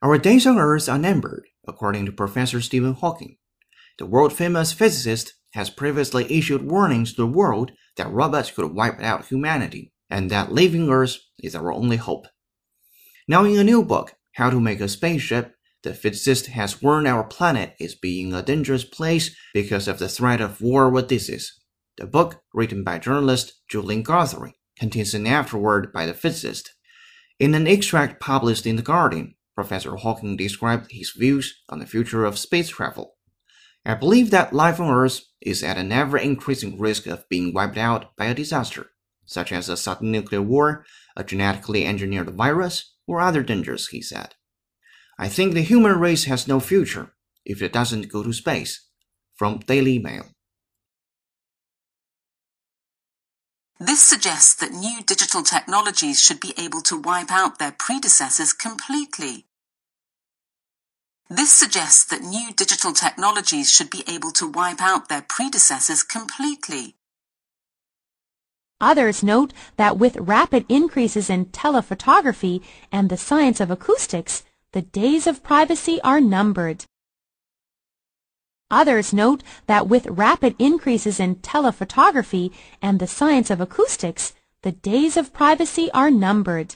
Our days on Earth are numbered, according to Professor Stephen Hawking. The world famous physicist has previously issued warnings to the world that robots could wipe out humanity and that leaving Earth is our only hope. Now, in a new book, How to Make a Spaceship, the physicist has warned our planet is being a dangerous place because of the threat of war with disease. The book, written by journalist Julian Guthrie, contains an afterword by the physicist in an extract published in The Guardian, Professor Hawking described his views on the future of space travel. I believe that life on Earth is at an ever increasing risk of being wiped out by a disaster, such as a sudden nuclear war, a genetically engineered virus, or other dangers, he said. I think the human race has no future if it doesn't go to space. From Daily Mail. This suggests that new digital technologies should be able to wipe out their predecessors completely. This suggests that new digital technologies should be able to wipe out their predecessors completely. Others note that with rapid increases in telephotography and the science of acoustics, the days of privacy are numbered. Others note that with rapid increases in telephotography and the science of acoustics, the days of privacy are numbered.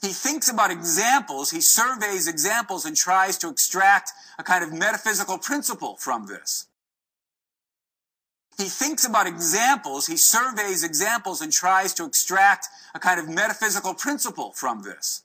He thinks about examples, he surveys examples and tries to extract a kind of metaphysical principle from this. He thinks about examples, he surveys examples and tries to extract a kind of metaphysical principle from this.